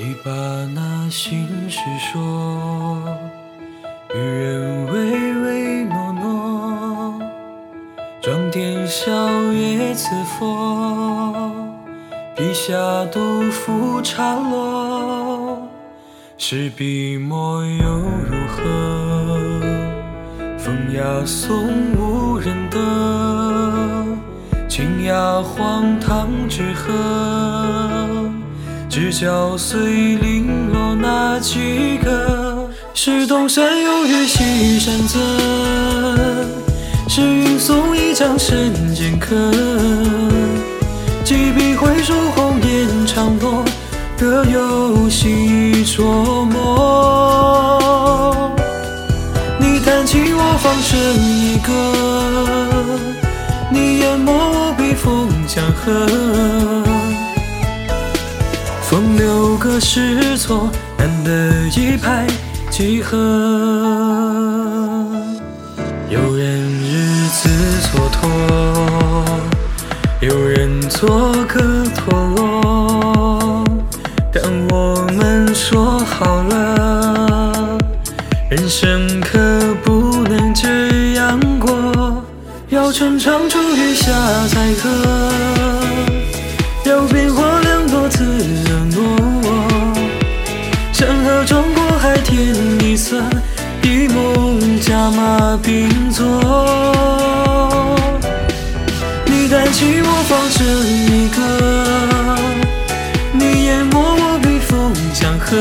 你把那心事说，与人唯唯诺诺，装点笑月赐佛，笔下杜甫插落，是笔墨又如何？风雅颂无人得，清雅荒唐之和。只教碎零落那几个，是东山有月西山侧，是云送一江深剑客。几笔回首红颜长落，各有细琢磨。你弹起我放声一歌，你淹没我笔锋江河。风流个是错，难得一拍即合。有人日子蹉跎，有人做个陀螺。但我们说好了，人生可不能这样过。要春长处月下才合，你弹起我放声一个，你淹没我笔锋江河。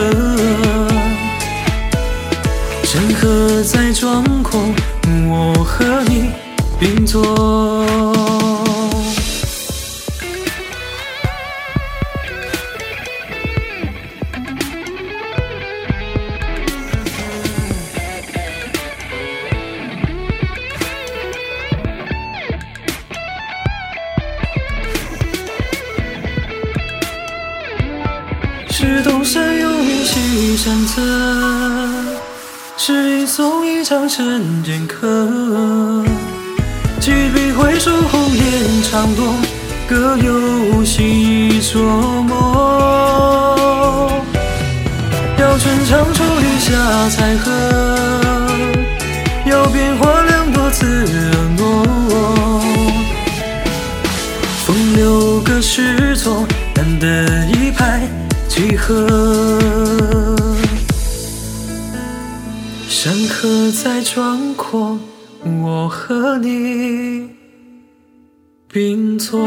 山河在壮阔，我和你并坐。是东山有云西山侧，是云送一场尘剑客。几笔回首红颜长落，各有细琢磨。要春长处月下才合，河。山河在壮阔，我和你并坐。